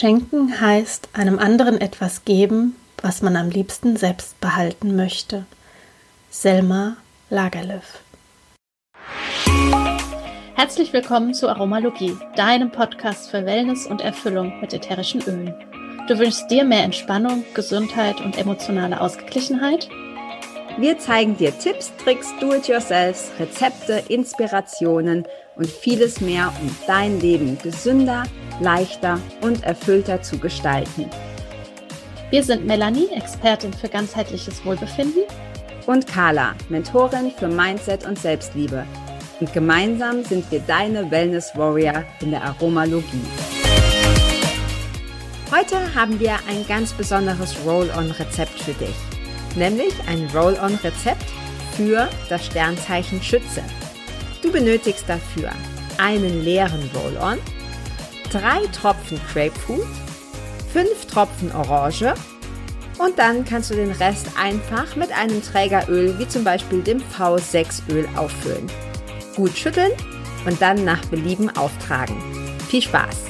Schenken heißt einem anderen etwas geben, was man am liebsten selbst behalten möchte. Selma Lagerlöf. Herzlich willkommen zu Aromalogie, deinem Podcast für Wellness und Erfüllung mit ätherischen Ölen. Du wünschst dir mehr Entspannung, Gesundheit und emotionale Ausgeglichenheit? Wir zeigen dir Tipps, Tricks, Do-it-yourselfs, Rezepte, Inspirationen und vieles mehr, um dein Leben gesünder, leichter und erfüllter zu gestalten. Wir sind Melanie, Expertin für ganzheitliches Wohlbefinden. Und Carla, Mentorin für Mindset und Selbstliebe. Und gemeinsam sind wir deine Wellness Warrior in der Aromalogie. Heute haben wir ein ganz besonderes Roll-on-Rezept für dich. Nämlich ein Roll-on-Rezept für das Sternzeichen Schütze. Du benötigst dafür einen leeren Roll-on, drei Tropfen Grapefruit, fünf Tropfen Orange und dann kannst du den Rest einfach mit einem Trägeröl wie zum Beispiel dem V6 Öl auffüllen. Gut schütteln und dann nach Belieben auftragen. Viel Spaß!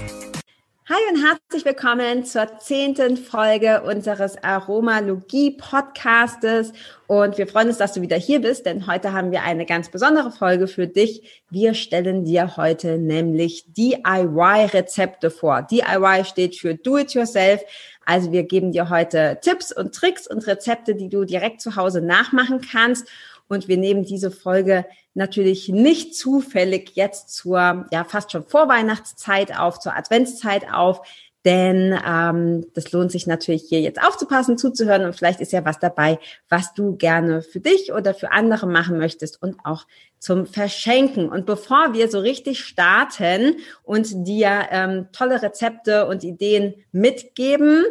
Hi und herzlich willkommen zur zehnten Folge unseres Aromalogie-Podcastes. Und wir freuen uns, dass du wieder hier bist, denn heute haben wir eine ganz besondere Folge für dich. Wir stellen dir heute nämlich DIY-Rezepte vor. DIY steht für Do It Yourself. Also wir geben dir heute Tipps und Tricks und Rezepte, die du direkt zu Hause nachmachen kannst. Und wir nehmen diese Folge natürlich nicht zufällig jetzt zur, ja, fast schon Vorweihnachtszeit auf, zur Adventszeit auf. Denn ähm, das lohnt sich natürlich hier jetzt aufzupassen, zuzuhören und vielleicht ist ja was dabei, was du gerne für dich oder für andere machen möchtest und auch zum Verschenken. Und bevor wir so richtig starten und dir ähm, tolle Rezepte und Ideen mitgeben,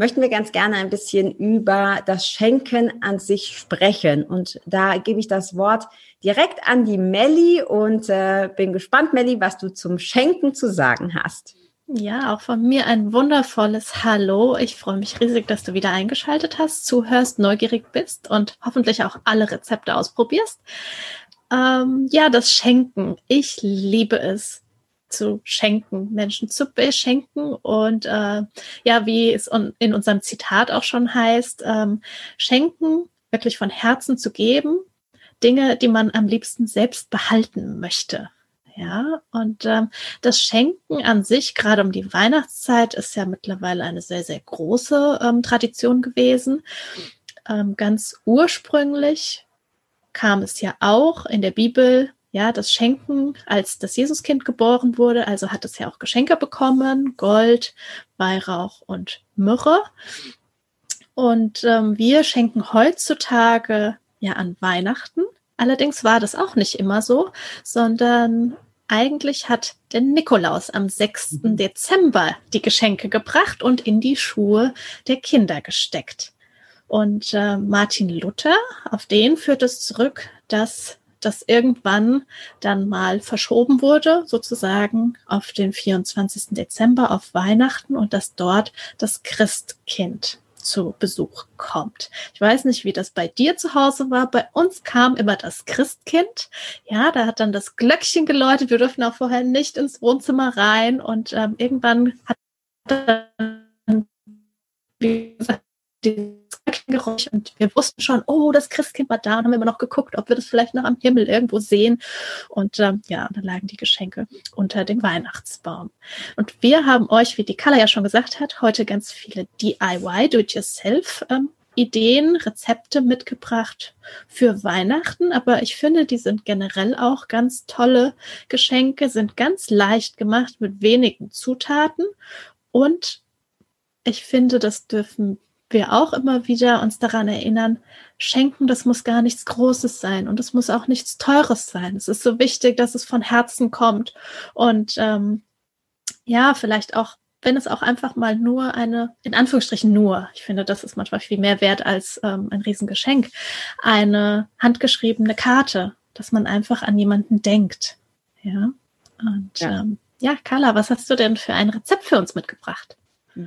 möchten wir ganz gerne ein bisschen über das Schenken an sich sprechen. Und da gebe ich das Wort direkt an die Melli und äh, bin gespannt, Melli, was du zum Schenken zu sagen hast. Ja, auch von mir ein wundervolles Hallo. Ich freue mich riesig, dass du wieder eingeschaltet hast, zuhörst, neugierig bist und hoffentlich auch alle Rezepte ausprobierst. Ähm, ja, das Schenken. Ich liebe es zu schenken, Menschen zu beschenken. Und äh, ja, wie es in unserem Zitat auch schon heißt, ähm, schenken, wirklich von Herzen zu geben, Dinge, die man am liebsten selbst behalten möchte. Ja, und ähm, das Schenken an sich, gerade um die Weihnachtszeit, ist ja mittlerweile eine sehr, sehr große ähm, Tradition gewesen. Ähm, ganz ursprünglich kam es ja auch in der Bibel ja, das Schenken, als das Jesuskind geboren wurde, also hat es ja auch Geschenke bekommen, Gold, Weihrauch und Myrrhe. Und ähm, wir schenken heutzutage ja an Weihnachten. Allerdings war das auch nicht immer so, sondern eigentlich hat der Nikolaus am 6. Mhm. Dezember die Geschenke gebracht und in die Schuhe der Kinder gesteckt. Und äh, Martin Luther, auf den führt es zurück, dass das irgendwann dann mal verschoben wurde, sozusagen auf den 24. Dezember, auf Weihnachten und dass dort das Christkind zu Besuch kommt. Ich weiß nicht, wie das bei dir zu Hause war. Bei uns kam immer das Christkind. Ja, da hat dann das Glöckchen geläutet. Wir durften auch vorher nicht ins Wohnzimmer rein und ähm, irgendwann hat dann, wie gesagt, Geräusch und wir wussten schon, oh, das Christkind war da und haben immer noch geguckt, ob wir das vielleicht noch am Himmel irgendwo sehen. Und ähm, ja, dann lagen die Geschenke unter dem Weihnachtsbaum. Und wir haben euch, wie die Kala ja schon gesagt hat, heute ganz viele DIY, Do-it-yourself ähm, Ideen, Rezepte mitgebracht für Weihnachten, aber ich finde, die sind generell auch ganz tolle Geschenke, sind ganz leicht gemacht mit wenigen Zutaten und ich finde, das dürfen wir auch immer wieder uns daran erinnern, schenken, das muss gar nichts Großes sein und es muss auch nichts Teures sein. Es ist so wichtig, dass es von Herzen kommt und ähm, ja, vielleicht auch, wenn es auch einfach mal nur eine, in Anführungsstrichen nur, ich finde, das ist manchmal viel mehr wert als ähm, ein Riesengeschenk, eine handgeschriebene Karte, dass man einfach an jemanden denkt. Ja. Und ja. Ähm, ja, Carla, was hast du denn für ein Rezept für uns mitgebracht?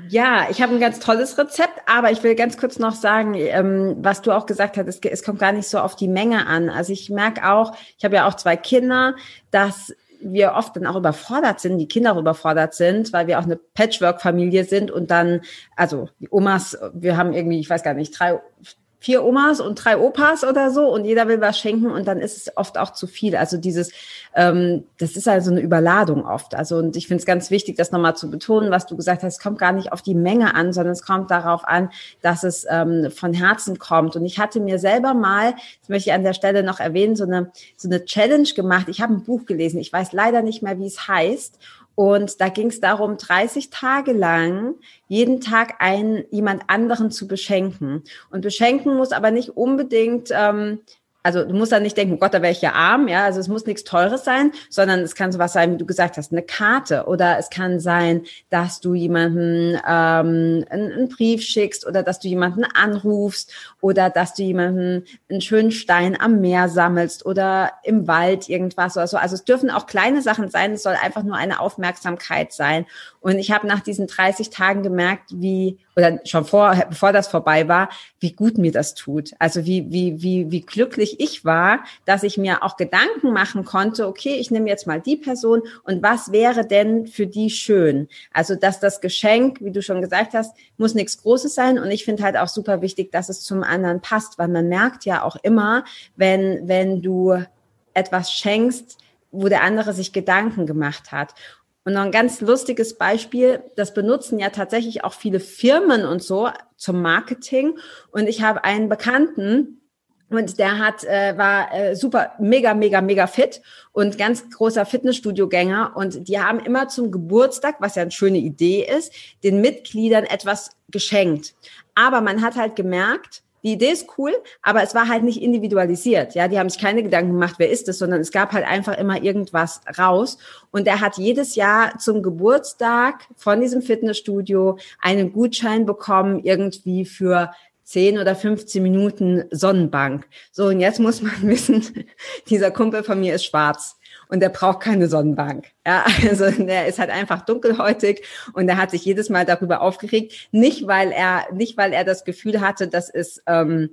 Ja, ich habe ein ganz tolles Rezept, aber ich will ganz kurz noch sagen, ähm, was du auch gesagt hast, es, es kommt gar nicht so auf die Menge an. Also ich merke auch, ich habe ja auch zwei Kinder, dass wir oft dann auch überfordert sind, die Kinder auch überfordert sind, weil wir auch eine Patchwork-Familie sind und dann, also die Omas, wir haben irgendwie, ich weiß gar nicht, drei, vier Omas und drei Opas oder so und jeder will was schenken und dann ist es oft auch zu viel. Also dieses, ähm, das ist also eine Überladung oft. Also und ich finde es ganz wichtig, das nochmal zu betonen, was du gesagt hast, es kommt gar nicht auf die Menge an, sondern es kommt darauf an, dass es ähm, von Herzen kommt. Und ich hatte mir selber mal, das möchte ich an der Stelle noch erwähnen, so eine, so eine Challenge gemacht. Ich habe ein Buch gelesen, ich weiß leider nicht mehr, wie es heißt. Und da ging es darum, 30 Tage lang jeden Tag einen jemand anderen zu beschenken. Und beschenken muss aber nicht unbedingt ähm, also du musst dann nicht denken, oh Gott, da wäre ich ja arm, ja, also es muss nichts Teures sein, sondern es kann sowas sein, wie du gesagt hast, eine Karte oder es kann sein, dass du jemanden ähm, einen, einen Brief schickst oder dass du jemanden anrufst oder dass du jemanden einen schönen Stein am Meer sammelst oder im Wald irgendwas oder so. Also es dürfen auch kleine Sachen sein, es soll einfach nur eine Aufmerksamkeit sein. Und ich habe nach diesen 30 Tagen gemerkt, wie oder schon vor, bevor das vorbei war, wie gut mir das tut. Also wie, wie, wie, wie glücklich ich war, dass ich mir auch Gedanken machen konnte, okay, ich nehme jetzt mal die Person und was wäre denn für die schön? Also, dass das Geschenk, wie du schon gesagt hast, muss nichts Großes sein. Und ich finde halt auch super wichtig, dass es zum anderen passt, weil man merkt ja auch immer, wenn, wenn du etwas schenkst, wo der andere sich Gedanken gemacht hat. Und noch ein ganz lustiges Beispiel, das benutzen ja tatsächlich auch viele Firmen und so zum Marketing. Und ich habe einen Bekannten, und der hat äh, war äh, super mega mega mega fit und ganz großer Fitnessstudio-Gänger und die haben immer zum Geburtstag, was ja eine schöne Idee ist, den Mitgliedern etwas geschenkt. Aber man hat halt gemerkt, die Idee ist cool, aber es war halt nicht individualisiert. Ja, die haben sich keine Gedanken gemacht, wer ist es, sondern es gab halt einfach immer irgendwas raus. Und er hat jedes Jahr zum Geburtstag von diesem Fitnessstudio einen Gutschein bekommen, irgendwie für 10 oder 15 Minuten Sonnenbank. So, und jetzt muss man wissen, dieser Kumpel von mir ist schwarz und der braucht keine Sonnenbank. Ja, also der ist halt einfach dunkelhäutig und er hat sich jedes Mal darüber aufgeregt. Nicht, weil er, nicht, weil er das Gefühl hatte, dass es, ähm,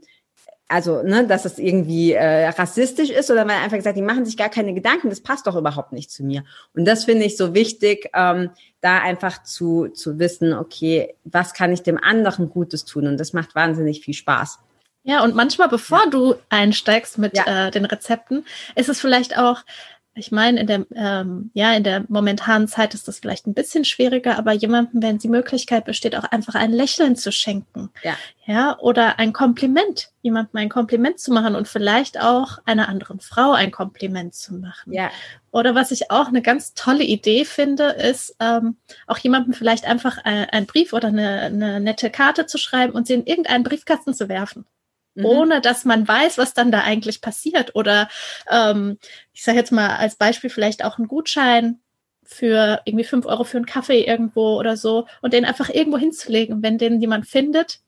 also, ne, dass es irgendwie äh, rassistisch ist oder weil er einfach gesagt, die machen sich gar keine Gedanken, das passt doch überhaupt nicht zu mir. Und das finde ich so wichtig, ähm, da einfach zu, zu wissen, okay, was kann ich dem anderen Gutes tun? Und das macht wahnsinnig viel Spaß. Ja, und manchmal, bevor ja. du einsteigst mit ja. äh, den Rezepten, ist es vielleicht auch ich meine, in der, ähm, ja, in der momentanen Zeit ist das vielleicht ein bisschen schwieriger, aber jemandem, wenn die Möglichkeit besteht, auch einfach ein Lächeln zu schenken. Ja. Ja, oder ein Kompliment, jemandem ein Kompliment zu machen und vielleicht auch einer anderen Frau ein Kompliment zu machen. Ja. Oder was ich auch eine ganz tolle Idee finde, ist ähm, auch jemandem vielleicht einfach ein, ein Brief oder eine, eine nette Karte zu schreiben und sie in irgendeinen Briefkasten zu werfen mhm. ohne dass man weiß, was dann da eigentlich passiert. Oder ähm, ich sage jetzt mal als Beispiel vielleicht auch einen Gutschein für irgendwie fünf Euro für einen Kaffee irgendwo oder so und den einfach irgendwo hinzulegen. Wenn den jemand findet,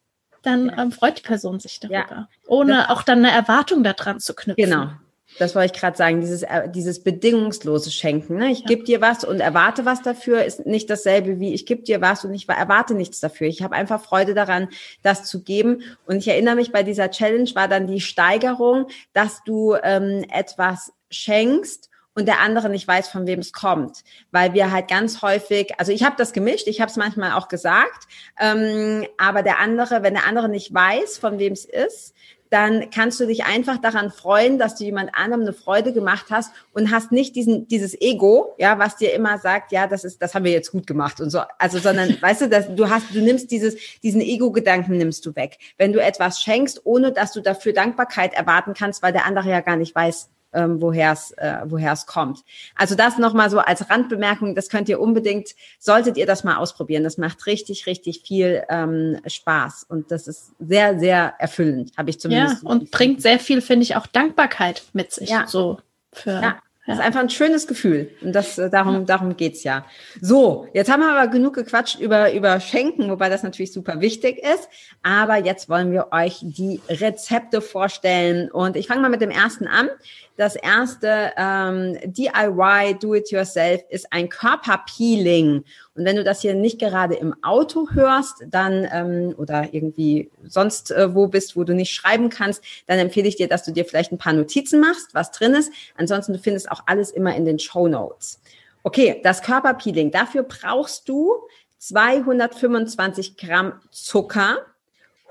dann ja. ähm, freut die Person sich darüber. Ja. Ohne auch dann eine Erwartung daran zu knüpfen. Genau, das wollte ich gerade sagen, dieses, äh, dieses bedingungslose Schenken. Ne? Ich ja. gebe dir was und erwarte was dafür, ist nicht dasselbe wie ich gebe dir was und ich erwarte nichts dafür. Ich habe einfach Freude daran, das zu geben. Und ich erinnere mich, bei dieser Challenge war dann die Steigerung, dass du ähm, etwas schenkst und der andere nicht weiß, von wem es kommt. Weil wir halt ganz häufig, also ich habe das gemischt, ich habe es manchmal auch gesagt, ähm, aber der andere, wenn der andere nicht weiß, von wem es ist, dann kannst du dich einfach daran freuen, dass du jemand anderem eine Freude gemacht hast und hast nicht diesen, dieses Ego, ja, was dir immer sagt, ja, das ist, das haben wir jetzt gut gemacht und so. Also, sondern, weißt du, dass du hast, du nimmst dieses, diesen Ego-Gedanken nimmst du weg. Wenn du etwas schenkst, ohne dass du dafür Dankbarkeit erwarten kannst, weil der andere ja gar nicht weiß, ähm, woher es äh, woher es kommt. Also das nochmal so als Randbemerkung, das könnt ihr unbedingt, solltet ihr das mal ausprobieren. Das macht richtig, richtig viel ähm, Spaß und das ist sehr, sehr erfüllend, habe ich zumindest. Ja, und bringt sehr viel, finde ich, auch Dankbarkeit mit sich. Ja. So für ja. Das ist einfach ein schönes Gefühl. Und das, äh, darum, darum geht's ja. So, jetzt haben wir aber genug gequatscht über, über Schenken, wobei das natürlich super wichtig ist. Aber jetzt wollen wir euch die Rezepte vorstellen. Und ich fange mal mit dem ersten an. Das erste ähm, DIY Do-it-yourself ist ein Körperpeeling. Und wenn du das hier nicht gerade im Auto hörst, dann ähm, oder irgendwie sonst äh, wo bist, wo du nicht schreiben kannst, dann empfehle ich dir, dass du dir vielleicht ein paar Notizen machst, was drin ist. Ansonsten du findest auch alles immer in den Show Notes. Okay, das Körperpeeling. Dafür brauchst du 225 Gramm Zucker,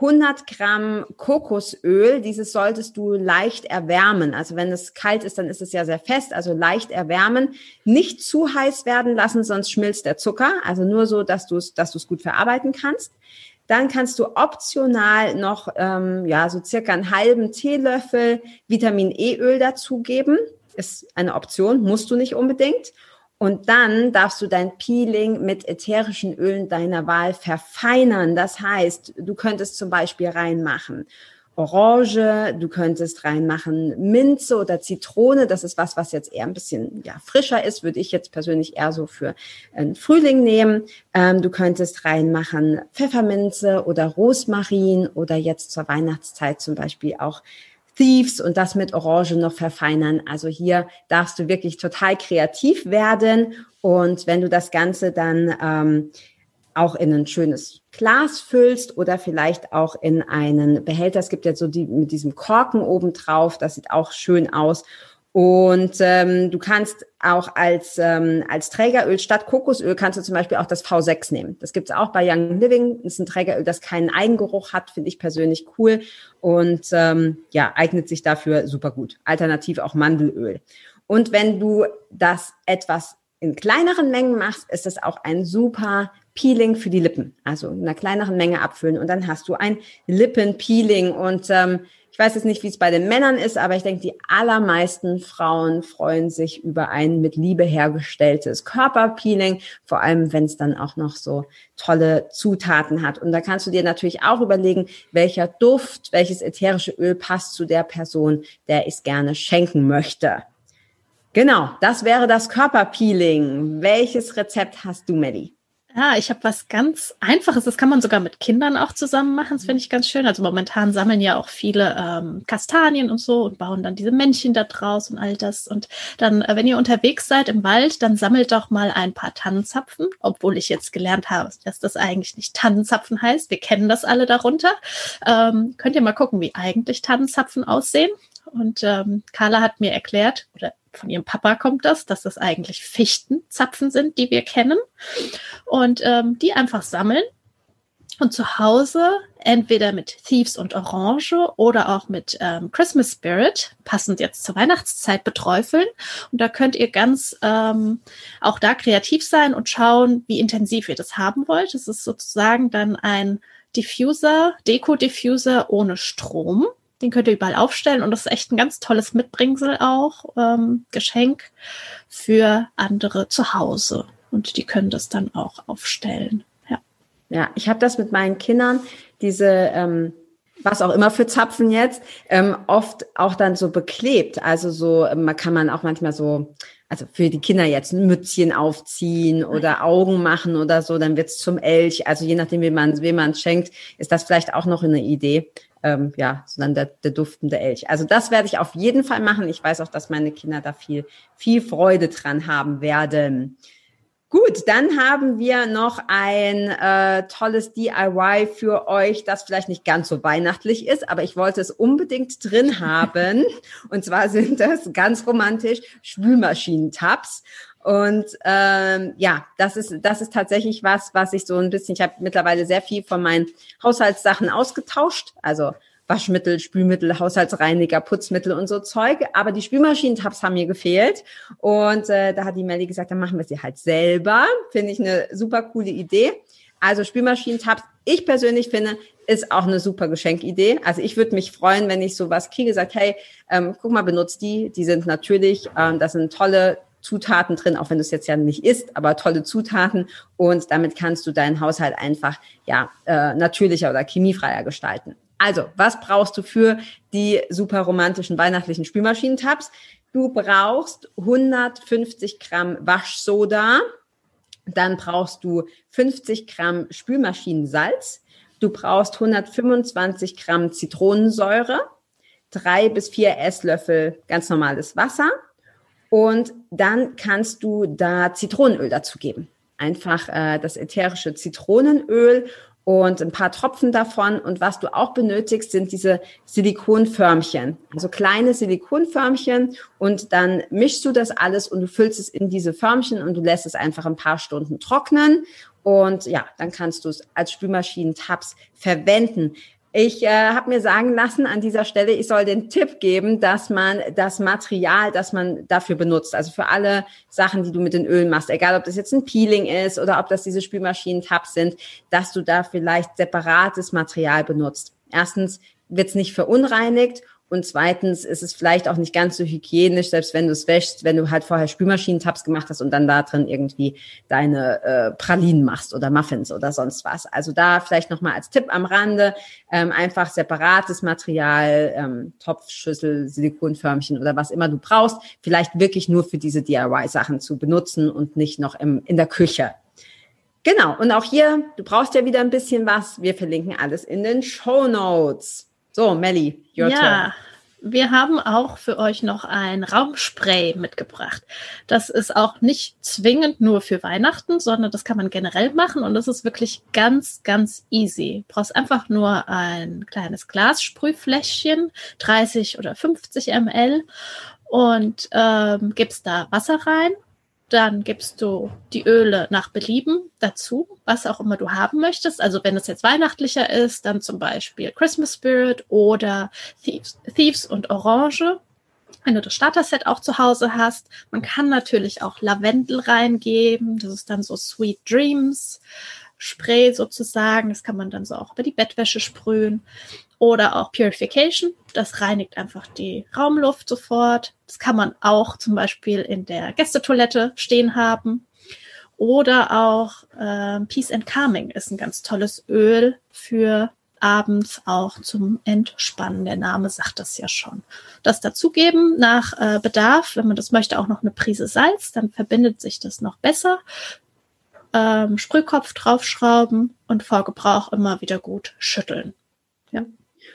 100 Gramm Kokosöl. Dieses solltest du leicht erwärmen. Also wenn es kalt ist, dann ist es ja sehr fest. Also leicht erwärmen. Nicht zu heiß werden lassen, sonst schmilzt der Zucker. Also nur so, dass du es, dass gut verarbeiten kannst. Dann kannst du optional noch ähm, ja so circa einen halben Teelöffel Vitamin E-Öl dazugeben. Ist eine Option, musst du nicht unbedingt. Und dann darfst du dein Peeling mit ätherischen Ölen deiner Wahl verfeinern. Das heißt, du könntest zum Beispiel reinmachen Orange, du könntest reinmachen Minze oder Zitrone. Das ist was, was jetzt eher ein bisschen ja, frischer ist, würde ich jetzt persönlich eher so für einen Frühling nehmen. Ähm, du könntest reinmachen Pfefferminze oder Rosmarin oder jetzt zur Weihnachtszeit zum Beispiel auch Thieves und das mit Orange noch verfeinern. Also hier darfst du wirklich total kreativ werden. Und wenn du das Ganze dann ähm, auch in ein schönes Glas füllst oder vielleicht auch in einen Behälter. Es gibt ja so die mit diesem Korken oben drauf. Das sieht auch schön aus. Und ähm, du kannst auch als, ähm, als Trägeröl statt Kokosöl kannst du zum Beispiel auch das V6 nehmen. Das gibt's auch bei Young Living. Das ist ein Trägeröl, das keinen Eigengeruch hat, finde ich persönlich cool und ähm, ja, eignet sich dafür super gut. Alternativ auch Mandelöl. Und wenn du das etwas in kleineren Mengen machst, ist es auch ein super Peeling für die Lippen. Also in einer kleineren Menge abfüllen und dann hast du ein Lippenpeeling und ähm, ich weiß jetzt nicht, wie es bei den Männern ist, aber ich denke, die allermeisten Frauen freuen sich über ein mit Liebe hergestelltes Körperpeeling, vor allem wenn es dann auch noch so tolle Zutaten hat. Und da kannst du dir natürlich auch überlegen, welcher Duft, welches ätherische Öl passt zu der Person, der ich es gerne schenken möchte. Genau, das wäre das Körperpeeling. Welches Rezept hast du, Melly? Ja, ich habe was ganz Einfaches. Das kann man sogar mit Kindern auch zusammen machen. Das finde ich ganz schön. Also momentan sammeln ja auch viele ähm, Kastanien und so und bauen dann diese Männchen da draus und all das. Und dann, äh, wenn ihr unterwegs seid im Wald, dann sammelt doch mal ein paar Tannenzapfen. Obwohl ich jetzt gelernt habe, dass das eigentlich nicht Tannenzapfen heißt. Wir kennen das alle darunter. Ähm, könnt ihr mal gucken, wie eigentlich Tannenzapfen aussehen. Und ähm, Carla hat mir erklärt, oder von ihrem Papa kommt das, dass das eigentlich Fichtenzapfen sind, die wir kennen. Und ähm, die einfach sammeln und zu Hause entweder mit Thieves und Orange oder auch mit ähm, Christmas Spirit, passend jetzt zur Weihnachtszeit, beträufeln. Und da könnt ihr ganz ähm, auch da kreativ sein und schauen, wie intensiv ihr das haben wollt. Es ist sozusagen dann ein Diffuser, Deko-Diffuser ohne Strom. Den könnt ihr überall aufstellen und das ist echt ein ganz tolles Mitbringsel auch, ähm, Geschenk für andere zu Hause. Und die können das dann auch aufstellen. Ja, ja ich habe das mit meinen Kindern, diese, ähm, was auch immer für Zapfen jetzt, ähm, oft auch dann so beklebt. Also so, ähm, man kann man auch manchmal so, also für die Kinder jetzt ein Mützchen aufziehen oder Augen machen oder so, dann wird's zum Elch. Also je nachdem, wie man wem man schenkt, ist das vielleicht auch noch eine Idee ähm, ja, sondern der, der duftende Elch. Also das werde ich auf jeden Fall machen. Ich weiß auch, dass meine Kinder da viel, viel Freude dran haben werden. Gut, dann haben wir noch ein äh, tolles DIY für euch, das vielleicht nicht ganz so weihnachtlich ist, aber ich wollte es unbedingt drin haben. Und zwar sind das ganz romantisch Spülmaschinentabs. Und ähm, ja, das ist das ist tatsächlich was, was ich so ein bisschen. Ich habe mittlerweile sehr viel von meinen Haushaltssachen ausgetauscht, also Waschmittel, Spülmittel, Haushaltsreiniger, Putzmittel und so Zeug. Aber die Spülmaschinentabs haben mir gefehlt. Und äh, da hat die Melly gesagt, dann machen wir sie halt selber. Finde ich eine super coole Idee. Also Spülmaschinentabs, ich persönlich finde, ist auch eine super Geschenkidee. Also ich würde mich freuen, wenn ich sowas kriege, sagt, hey, ähm, guck mal, benutzt die, die sind natürlich, ähm, das sind tolle Zutaten drin, auch wenn du es jetzt ja nicht isst, aber tolle Zutaten. Und damit kannst du deinen Haushalt einfach ja äh, natürlicher oder chemiefreier gestalten. Also, was brauchst du für die super romantischen weihnachtlichen Spülmaschinentabs? Du brauchst 150 Gramm Waschsoda, dann brauchst du 50 Gramm Spülmaschinensalz, du brauchst 125 Gramm Zitronensäure, drei bis vier Esslöffel ganz normales Wasser und dann kannst du da Zitronenöl dazu geben. Einfach äh, das ätherische Zitronenöl und ein paar Tropfen davon. Und was du auch benötigst, sind diese Silikonförmchen, also kleine Silikonförmchen. Und dann mischst du das alles und du füllst es in diese Förmchen und du lässt es einfach ein paar Stunden trocknen. Und ja, dann kannst du es als Spülmaschinentabs verwenden. Ich äh, habe mir sagen lassen an dieser Stelle, ich soll den Tipp geben, dass man das Material, das man dafür benutzt, also für alle Sachen, die du mit den Ölen machst, egal ob das jetzt ein Peeling ist oder ob das diese Spülmaschinen-Tabs sind, dass du da vielleicht separates Material benutzt. Erstens wird es nicht verunreinigt und zweitens ist es vielleicht auch nicht ganz so hygienisch, selbst wenn du es wäschst, wenn du halt vorher Spülmaschinentabs gemacht hast und dann da drin irgendwie deine äh, Pralinen machst oder Muffins oder sonst was. Also da vielleicht nochmal als Tipp am Rande, ähm, einfach separates Material, ähm, Topf, Schüssel, Silikonförmchen oder was immer du brauchst, vielleicht wirklich nur für diese DIY-Sachen zu benutzen und nicht noch im, in der Küche. Genau, und auch hier, du brauchst ja wieder ein bisschen was. Wir verlinken alles in den Show Notes. So, Melly, your ja. turn. Wir haben auch für euch noch ein Raumspray mitgebracht. Das ist auch nicht zwingend nur für Weihnachten, sondern das kann man generell machen und das ist wirklich ganz, ganz easy. Du brauchst einfach nur ein kleines Glassprühfläschchen, 30 oder 50 ml und ähm, gibst da Wasser rein dann gibst du die Öle nach Belieben dazu, was auch immer du haben möchtest. Also wenn es jetzt weihnachtlicher ist, dann zum Beispiel Christmas Spirit oder Thieves, Thieves und Orange. Wenn du das Starter-Set auch zu Hause hast, man kann natürlich auch Lavendel reingeben. Das ist dann so Sweet Dreams Spray sozusagen. Das kann man dann so auch über die Bettwäsche sprühen oder auch Purification. Das reinigt einfach die Raumluft sofort. Das kann man auch zum Beispiel in der Gästetoilette stehen haben. Oder auch äh, Peace and Calming ist ein ganz tolles Öl für abends auch zum Entspannen. Der Name sagt das ja schon. Das dazugeben nach äh, Bedarf, wenn man das möchte, auch noch eine Prise Salz, dann verbindet sich das noch besser. Ähm, Sprühkopf draufschrauben und vor Gebrauch immer wieder gut schütteln. Ja.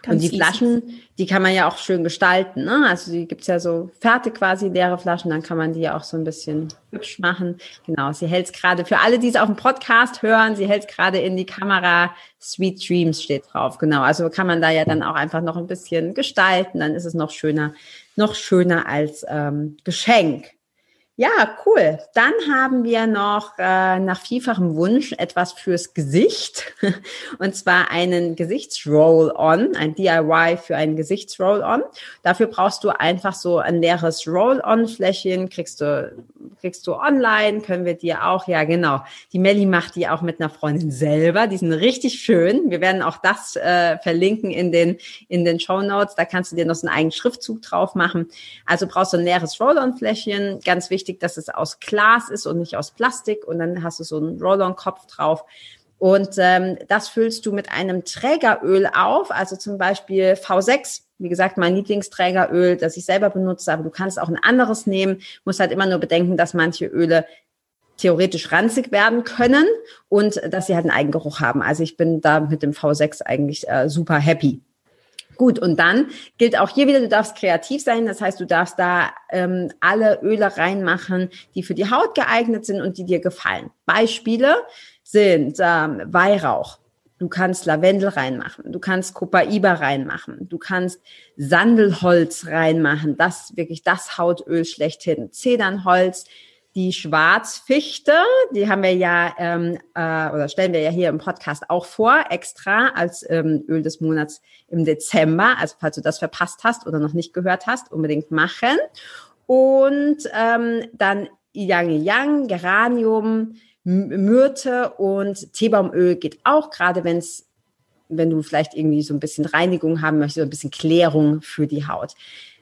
Ganz und die easy. Flaschen, die kann man ja auch schön gestalten. Ne? Also die gibt's ja so fertig quasi, leere Flaschen, dann kann man die ja auch so ein bisschen hübsch machen. Genau, sie hält gerade, für alle, die es auf dem Podcast hören, sie hält gerade in die Kamera, Sweet Dreams steht drauf. Genau, also kann man da ja dann auch einfach noch ein bisschen gestalten, dann ist es noch schöner, noch schöner als ähm, Geschenk. Ja, cool. Dann haben wir noch äh, nach vielfachem Wunsch etwas fürs Gesicht. Und zwar einen Gesichtsroll-On, ein DIY für einen Gesichtsroll-On. Dafür brauchst du einfach so ein leeres Roll-On-Fläschchen, kriegst du, kriegst du online, können wir dir auch, ja genau. Die Melli macht die auch mit einer Freundin selber. Die sind richtig schön. Wir werden auch das äh, verlinken in den, in den Show Notes. Da kannst du dir noch so einen eigenen Schriftzug drauf machen. Also brauchst du ein leeres Roll-On-Fläschchen. Ganz wichtig, wichtig, dass es aus Glas ist und nicht aus Plastik. Und dann hast du so einen Roll-on-Kopf drauf. Und ähm, das füllst du mit einem Trägeröl auf, also zum Beispiel V6. Wie gesagt, mein Lieblingsträgeröl, das ich selber benutze, aber du kannst auch ein anderes nehmen. Muss halt immer nur bedenken, dass manche Öle theoretisch ranzig werden können und dass sie halt einen Eigengeruch haben. Also ich bin da mit dem V6 eigentlich äh, super happy. Gut, und dann gilt auch hier wieder, du darfst kreativ sein. Das heißt, du darfst da ähm, alle Öle reinmachen, die für die Haut geeignet sind und die dir gefallen. Beispiele sind ähm, Weihrauch. Du kannst Lavendel reinmachen, du kannst Copaiba reinmachen, du kannst Sandelholz reinmachen, das wirklich das Hautöl schlechthin. Zedernholz, die Schwarzfichte, die haben wir ja ähm, äh, oder stellen wir ja hier im Podcast auch vor, extra als ähm, Öl des Monats im Dezember. Also falls du das verpasst hast oder noch nicht gehört hast, unbedingt machen. Und ähm, dann Yang Yang, Geranium, Myrte und Teebaumöl geht auch, gerade wenn es wenn du vielleicht irgendwie so ein bisschen Reinigung haben möchtest, so ein bisschen Klärung für die Haut.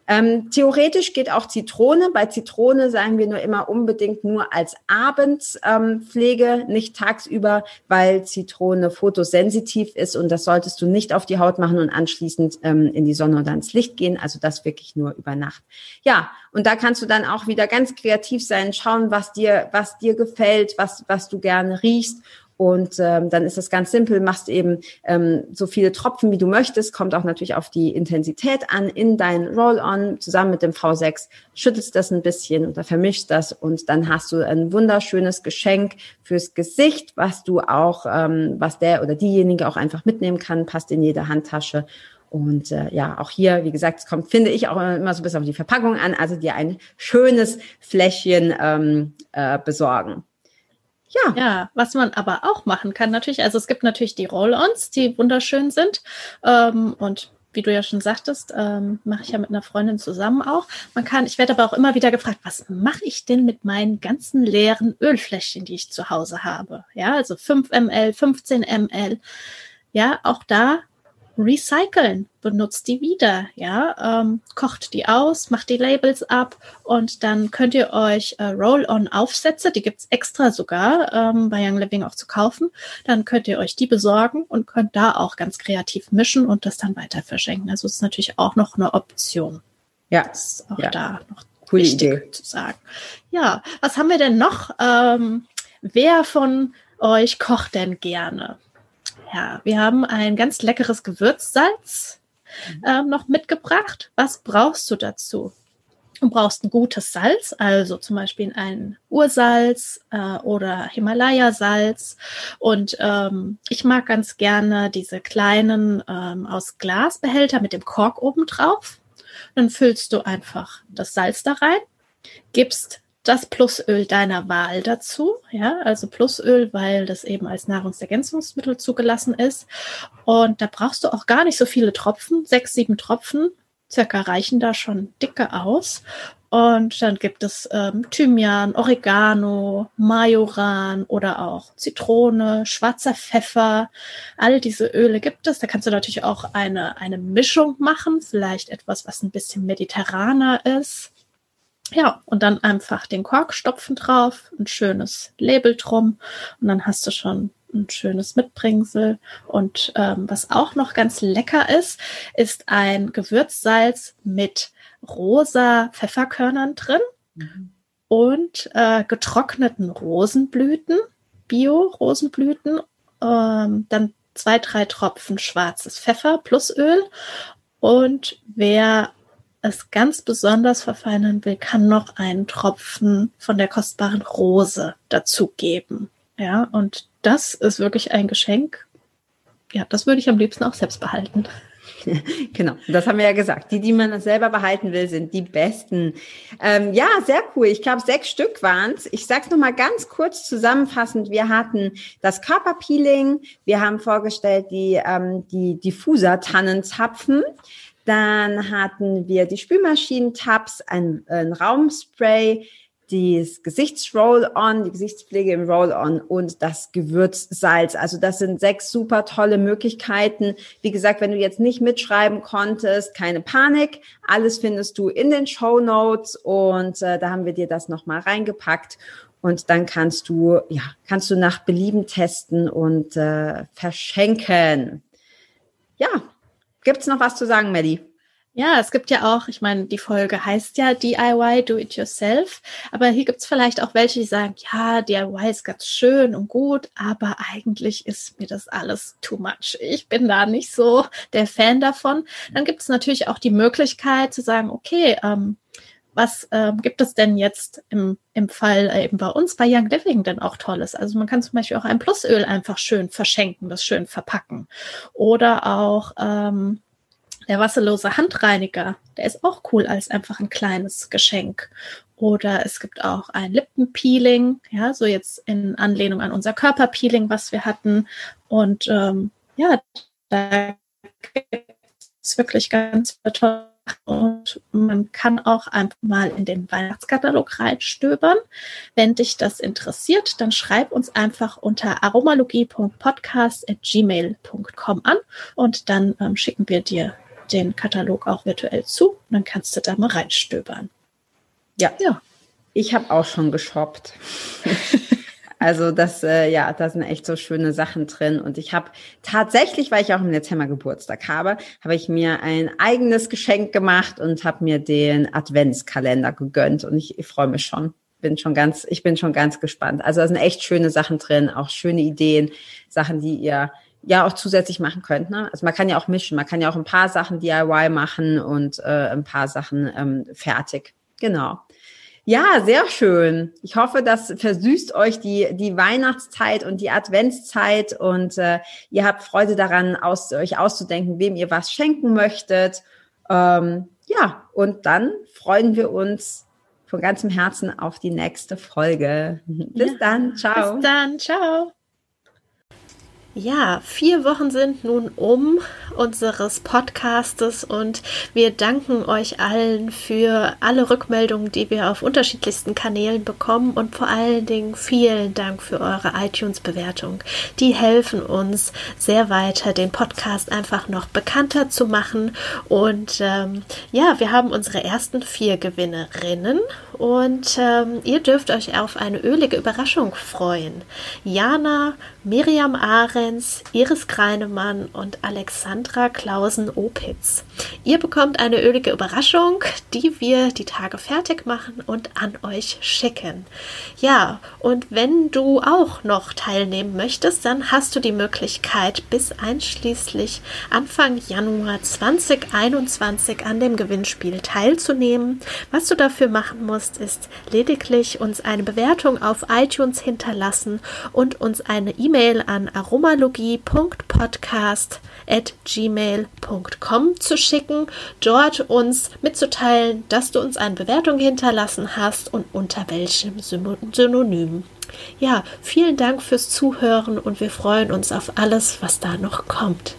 Ähm, theoretisch geht auch Zitrone. Bei Zitrone sagen wir nur immer unbedingt nur als Abendspflege, ähm, nicht tagsüber, weil Zitrone fotosensitiv ist und das solltest du nicht auf die Haut machen und anschließend ähm, in die Sonne oder ins Licht gehen. Also das wirklich nur über Nacht. Ja, und da kannst du dann auch wieder ganz kreativ sein, schauen, was dir, was dir gefällt, was, was du gerne riechst Und ähm, dann ist das ganz simpel, machst eben ähm, so viele Tropfen, wie du möchtest, kommt auch natürlich auf die Intensität an in dein Roll-On zusammen mit dem V6, schüttelst das ein bisschen oder vermischst das und dann hast du ein wunderschönes Geschenk fürs Gesicht, was du auch, ähm, was der oder diejenige auch einfach mitnehmen kann, passt in jede Handtasche. Und äh, ja, auch hier, wie gesagt, es kommt, finde ich, auch immer so ein bisschen auf die Verpackung an, also dir ein schönes Fläschchen ähm, äh, besorgen. Ja. Ja, was man aber auch machen kann, natürlich, also es gibt natürlich die Roll-Ons, die wunderschön sind. Ähm, und wie du ja schon sagtest, ähm, mache ich ja mit einer Freundin zusammen auch. Man kann, ich werde aber auch immer wieder gefragt, was mache ich denn mit meinen ganzen leeren Ölfläschchen, die ich zu Hause habe? Ja, also 5 ml, 15 ml. Ja, auch da recyceln, benutzt die wieder, ja, ähm, kocht die aus, macht die Labels ab und dann könnt ihr euch äh, Roll-on-Aufsätze, die gibt's extra sogar ähm, bei Young Living auch zu kaufen, dann könnt ihr euch die besorgen und könnt da auch ganz kreativ mischen und das dann weiter verschenken. Also ist natürlich auch noch eine Option. Ja, das ist auch ja. da noch Coole wichtig Idee. zu sagen. Ja, was haben wir denn noch? Ähm, wer von euch kocht denn gerne? Ja, wir haben ein ganz leckeres Gewürzsalz äh, noch mitgebracht. Was brauchst du dazu? Du brauchst ein gutes Salz, also zum Beispiel ein Ursalz äh, oder Himalaya-Salz. Und ähm, ich mag ganz gerne diese kleinen ähm, aus Glasbehälter mit dem Kork oben drauf. Dann füllst du einfach das Salz da rein, gibst das Plusöl deiner Wahl dazu. Ja, also Plusöl, weil das eben als Nahrungsergänzungsmittel zugelassen ist. Und da brauchst du auch gar nicht so viele Tropfen. Sechs, sieben Tropfen circa reichen da schon dicke aus. Und dann gibt es ähm, Thymian, Oregano, Majoran oder auch Zitrone, schwarzer Pfeffer. All diese Öle gibt es. Da kannst du natürlich auch eine, eine Mischung machen. Vielleicht etwas, was ein bisschen mediterraner ist. Ja, und dann einfach den Korkstopfen drauf, ein schönes Label drum und dann hast du schon ein schönes Mitbringsel. Und ähm, was auch noch ganz lecker ist, ist ein Gewürzsalz mit rosa Pfefferkörnern drin mhm. und äh, getrockneten Rosenblüten, Bio-Rosenblüten, ähm, dann zwei, drei Tropfen schwarzes Pfeffer plus Öl. Und wer es ganz besonders verfeinern will, kann noch einen Tropfen von der kostbaren Rose dazugeben. Ja, und das ist wirklich ein Geschenk. Ja, das würde ich am liebsten auch selbst behalten. Genau, das haben wir ja gesagt. Die, die man selber behalten will, sind die besten. Ähm, ja, sehr cool. Ich glaube, sechs Stück waren es. Ich sage es nochmal ganz kurz zusammenfassend. Wir hatten das Körperpeeling. Wir haben vorgestellt die, ähm, die Diffuser-Tannenzapfen. Dann hatten wir die Spülmaschinentabs, ein, ein Raumspray, das Gesichtsroll-on, die Gesichtspflege im Roll-on und das Gewürzsalz. Also das sind sechs super tolle Möglichkeiten. Wie gesagt, wenn du jetzt nicht mitschreiben konntest, keine Panik. Alles findest du in den Show Notes und äh, da haben wir dir das nochmal reingepackt. Und dann kannst du, ja, kannst du nach Belieben testen und äh, verschenken. Ja, Gibt's noch was zu sagen, Maddie? Ja, es gibt ja auch, ich meine, die Folge heißt ja DIY, Do It Yourself, aber hier gibt's vielleicht auch welche, die sagen, ja, DIY ist ganz schön und gut, aber eigentlich ist mir das alles too much. Ich bin da nicht so der Fan davon. Dann gibt's natürlich auch die Möglichkeit zu sagen, okay, ähm, was ähm, gibt es denn jetzt im, im Fall äh, eben bei uns bei Young Living denn auch Tolles? Also man kann zum Beispiel auch ein Plusöl einfach schön verschenken, das schön verpacken. Oder auch ähm, der wasserlose Handreiniger, der ist auch cool als einfach ein kleines Geschenk. Oder es gibt auch ein Lippenpeeling, ja, so jetzt in Anlehnung an unser Körperpeeling, was wir hatten. Und ähm, ja, da gibt es wirklich ganz tolle und man kann auch einfach mal in den Weihnachtskatalog reinstöbern. Wenn dich das interessiert, dann schreib uns einfach unter aromalogie.podcast.gmail.com an und dann ähm, schicken wir dir den Katalog auch virtuell zu. Und dann kannst du da mal reinstöbern. Ja. ja. Ich habe auch schon geshoppt. Also das, äh, ja, da sind echt so schöne Sachen drin. Und ich habe tatsächlich, weil ich auch im Dezember Geburtstag habe, habe ich mir ein eigenes Geschenk gemacht und habe mir den Adventskalender gegönnt. Und ich, ich freue mich schon. bin schon ganz, ich bin schon ganz gespannt. Also da sind echt schöne Sachen drin, auch schöne Ideen, Sachen, die ihr ja auch zusätzlich machen könnt. Ne? Also man kann ja auch mischen, man kann ja auch ein paar Sachen DIY machen und äh, ein paar Sachen ähm, fertig. Genau. Ja, sehr schön. Ich hoffe, das versüßt euch die, die Weihnachtszeit und die Adventszeit und äh, ihr habt Freude daran, aus, euch auszudenken, wem ihr was schenken möchtet. Ähm, ja, und dann freuen wir uns von ganzem Herzen auf die nächste Folge. Bis ja. dann. Ciao. Bis dann. Ciao. Ja, vier Wochen sind nun um unseres Podcastes und wir danken euch allen für alle Rückmeldungen, die wir auf unterschiedlichsten Kanälen bekommen und vor allen Dingen vielen Dank für eure iTunes-Bewertung. Die helfen uns sehr weiter, den Podcast einfach noch bekannter zu machen und ähm, ja, wir haben unsere ersten vier Gewinnerinnen und ähm, ihr dürft euch auf eine ölige Überraschung freuen. Jana, Miriam Ahrens, Iris Kreinemann und Alexandra Klausen-Opitz. Ihr bekommt eine ölige Überraschung, die wir die Tage fertig machen und an euch schicken. Ja, und wenn du auch noch teilnehmen möchtest, dann hast du die Möglichkeit, bis einschließlich Anfang Januar 2021 an dem Gewinnspiel teilzunehmen. Was du dafür machen musst, ist lediglich uns eine Bewertung auf iTunes hinterlassen und uns eine E-Mail an aromalogie.podcast.gmail.com zu schicken, dort uns mitzuteilen, dass du uns eine Bewertung hinterlassen hast und unter welchem Synonym. Ja, vielen Dank fürs Zuhören und wir freuen uns auf alles, was da noch kommt.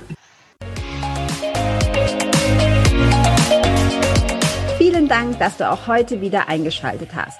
Vielen Dank, dass du auch heute wieder eingeschaltet hast.